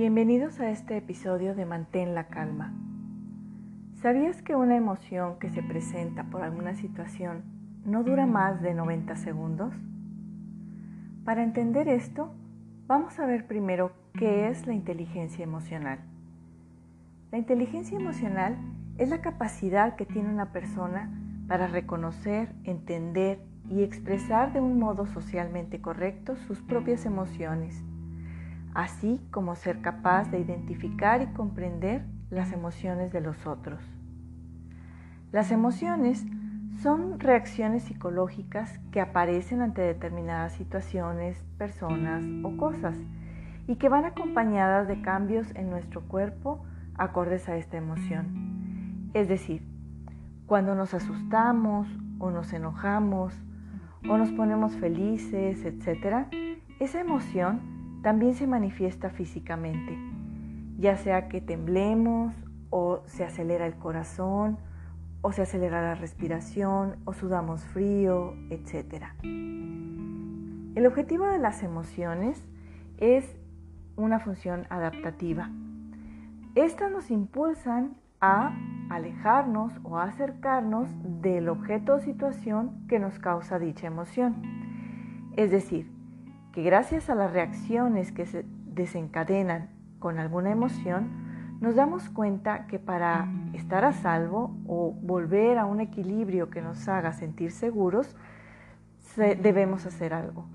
Bienvenidos a este episodio de Mantén la calma. ¿Sabías que una emoción que se presenta por alguna situación no dura más de 90 segundos? Para entender esto, vamos a ver primero qué es la inteligencia emocional. La inteligencia emocional es la capacidad que tiene una persona para reconocer, entender y expresar de un modo socialmente correcto sus propias emociones así como ser capaz de identificar y comprender las emociones de los otros. Las emociones son reacciones psicológicas que aparecen ante determinadas situaciones, personas o cosas y que van acompañadas de cambios en nuestro cuerpo acordes a esta emoción. Es decir, cuando nos asustamos o nos enojamos o nos ponemos felices, etc., esa emoción también se manifiesta físicamente, ya sea que temblemos o se acelera el corazón o se acelera la respiración o sudamos frío, etc. El objetivo de las emociones es una función adaptativa. Estas nos impulsan a alejarnos o acercarnos del objeto o situación que nos causa dicha emoción. Es decir, que gracias a las reacciones que se desencadenan con alguna emoción, nos damos cuenta que para estar a salvo o volver a un equilibrio que nos haga sentir seguros, debemos hacer algo,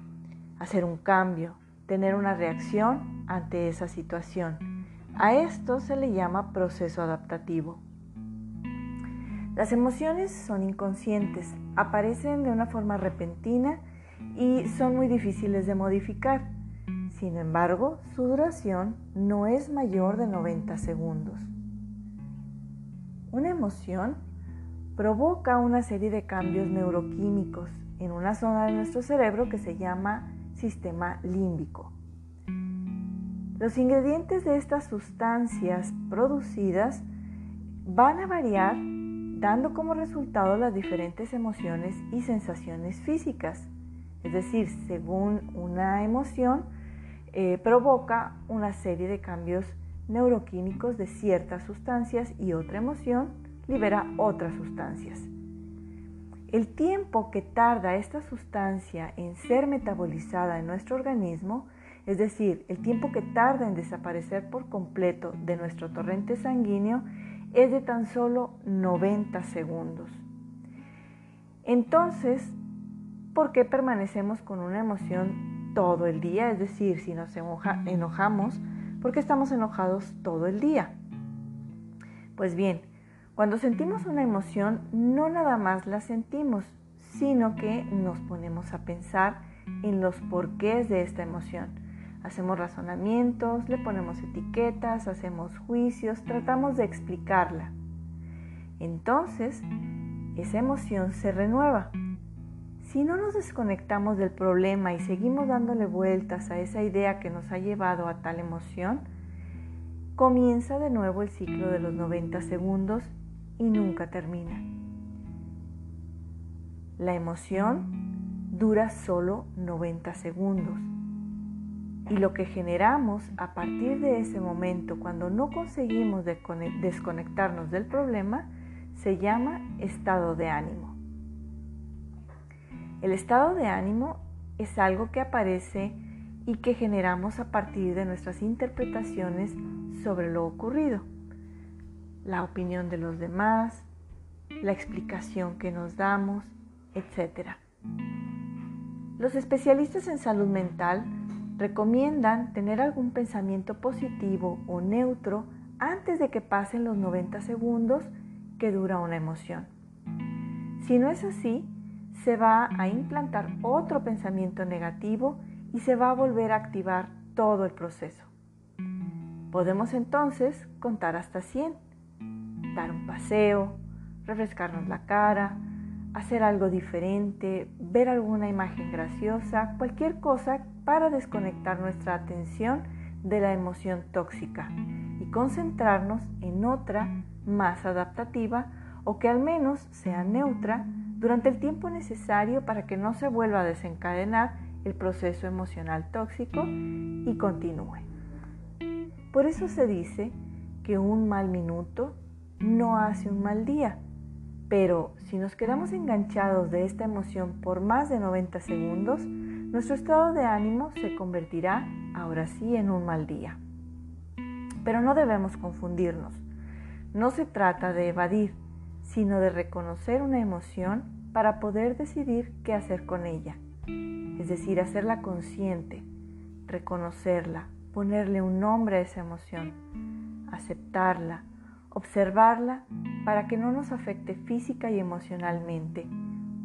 hacer un cambio, tener una reacción ante esa situación. A esto se le llama proceso adaptativo. Las emociones son inconscientes, aparecen de una forma repentina y son muy difíciles de modificar. Sin embargo, su duración no es mayor de 90 segundos. Una emoción provoca una serie de cambios neuroquímicos en una zona de nuestro cerebro que se llama sistema límbico. Los ingredientes de estas sustancias producidas van a variar dando como resultado las diferentes emociones y sensaciones físicas. Es decir, según una emoción, eh, provoca una serie de cambios neuroquímicos de ciertas sustancias y otra emoción libera otras sustancias. El tiempo que tarda esta sustancia en ser metabolizada en nuestro organismo, es decir, el tiempo que tarda en desaparecer por completo de nuestro torrente sanguíneo, es de tan solo 90 segundos. Entonces, ¿Por qué permanecemos con una emoción todo el día? Es decir, si nos enojamos, ¿por qué estamos enojados todo el día? Pues bien, cuando sentimos una emoción, no nada más la sentimos, sino que nos ponemos a pensar en los porqués de esta emoción. Hacemos razonamientos, le ponemos etiquetas, hacemos juicios, tratamos de explicarla. Entonces, esa emoción se renueva si no nos desconectamos del problema y seguimos dándole vueltas a esa idea que nos ha llevado a tal emoción, comienza de nuevo el ciclo de los 90 segundos y nunca termina. La emoción dura solo 90 segundos y lo que generamos a partir de ese momento cuando no conseguimos desconectarnos del problema se llama estado de ánimo. El estado de ánimo es algo que aparece y que generamos a partir de nuestras interpretaciones sobre lo ocurrido, la opinión de los demás, la explicación que nos damos, etc. Los especialistas en salud mental recomiendan tener algún pensamiento positivo o neutro antes de que pasen los 90 segundos que dura una emoción. Si no es así, se va a implantar otro pensamiento negativo y se va a volver a activar todo el proceso. Podemos entonces contar hasta 100, dar un paseo, refrescarnos la cara, hacer algo diferente, ver alguna imagen graciosa, cualquier cosa para desconectar nuestra atención de la emoción tóxica y concentrarnos en otra más adaptativa o que al menos sea neutra durante el tiempo necesario para que no se vuelva a desencadenar el proceso emocional tóxico y continúe. Por eso se dice que un mal minuto no hace un mal día. Pero si nos quedamos enganchados de esta emoción por más de 90 segundos, nuestro estado de ánimo se convertirá ahora sí en un mal día. Pero no debemos confundirnos. No se trata de evadir, sino de reconocer una emoción para poder decidir qué hacer con ella. Es decir, hacerla consciente, reconocerla, ponerle un nombre a esa emoción, aceptarla, observarla para que no nos afecte física y emocionalmente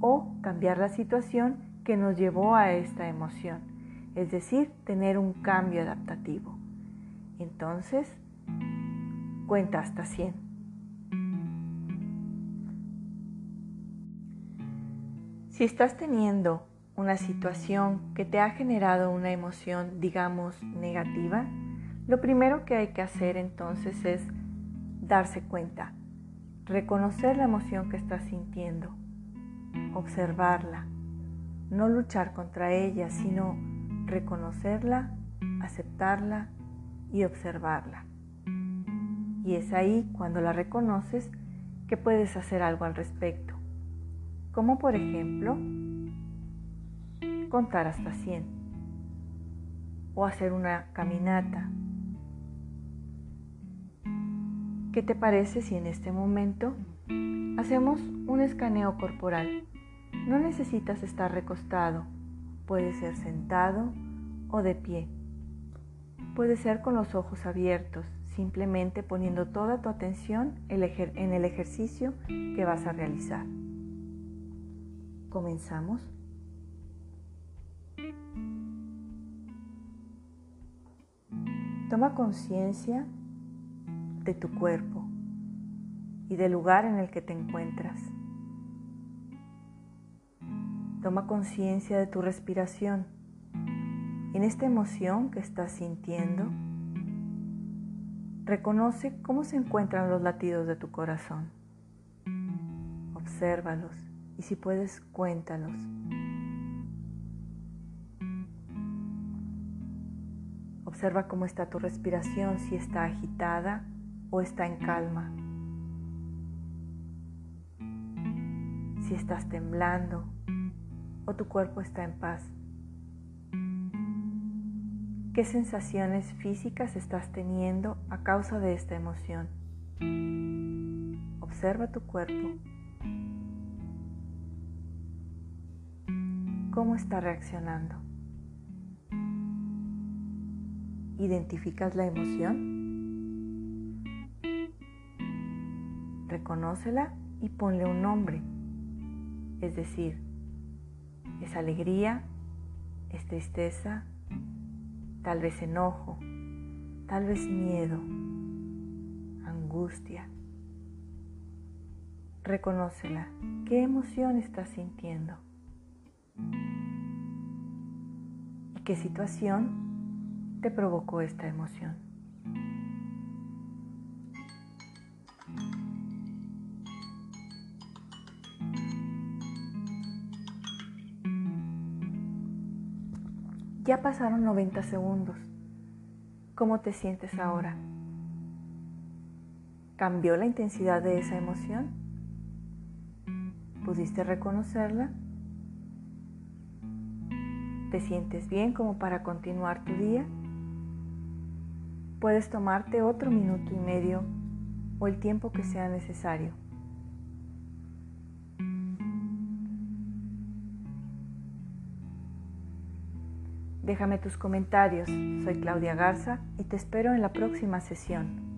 o cambiar la situación que nos llevó a esta emoción, es decir, tener un cambio adaptativo. Entonces, cuenta hasta 100. Si estás teniendo una situación que te ha generado una emoción, digamos, negativa, lo primero que hay que hacer entonces es darse cuenta, reconocer la emoción que estás sintiendo, observarla, no luchar contra ella, sino reconocerla, aceptarla y observarla. Y es ahí cuando la reconoces que puedes hacer algo al respecto, como por ejemplo contar hasta 100 o hacer una caminata ¿Qué te parece si en este momento hacemos un escaneo corporal? No necesitas estar recostado, puede ser sentado o de pie. Puede ser con los ojos abiertos, simplemente poniendo toda tu atención en el ejercicio que vas a realizar. Comenzamos. Toma conciencia de tu cuerpo y del lugar en el que te encuentras. Toma conciencia de tu respiración. En esta emoción que estás sintiendo, reconoce cómo se encuentran los latidos de tu corazón. Obsérvalos y si puedes, cuéntalos. Observa cómo está tu respiración, si está agitada o está en calma. Si estás temblando o tu cuerpo está en paz. ¿Qué sensaciones físicas estás teniendo a causa de esta emoción? Observa tu cuerpo. ¿Cómo está reaccionando? ¿Identificas la emoción? reconócela y ponle un nombre. Es decir, es alegría, es tristeza, tal vez enojo, tal vez miedo, angustia. Reconócela. ¿Qué emoción estás sintiendo? ¿Y qué situación te provocó esta emoción? Ya pasaron 90 segundos. ¿Cómo te sientes ahora? ¿Cambió la intensidad de esa emoción? ¿Pudiste reconocerla? ¿Te sientes bien como para continuar tu día? Puedes tomarte otro minuto y medio o el tiempo que sea necesario. Déjame tus comentarios. Soy Claudia Garza y te espero en la próxima sesión.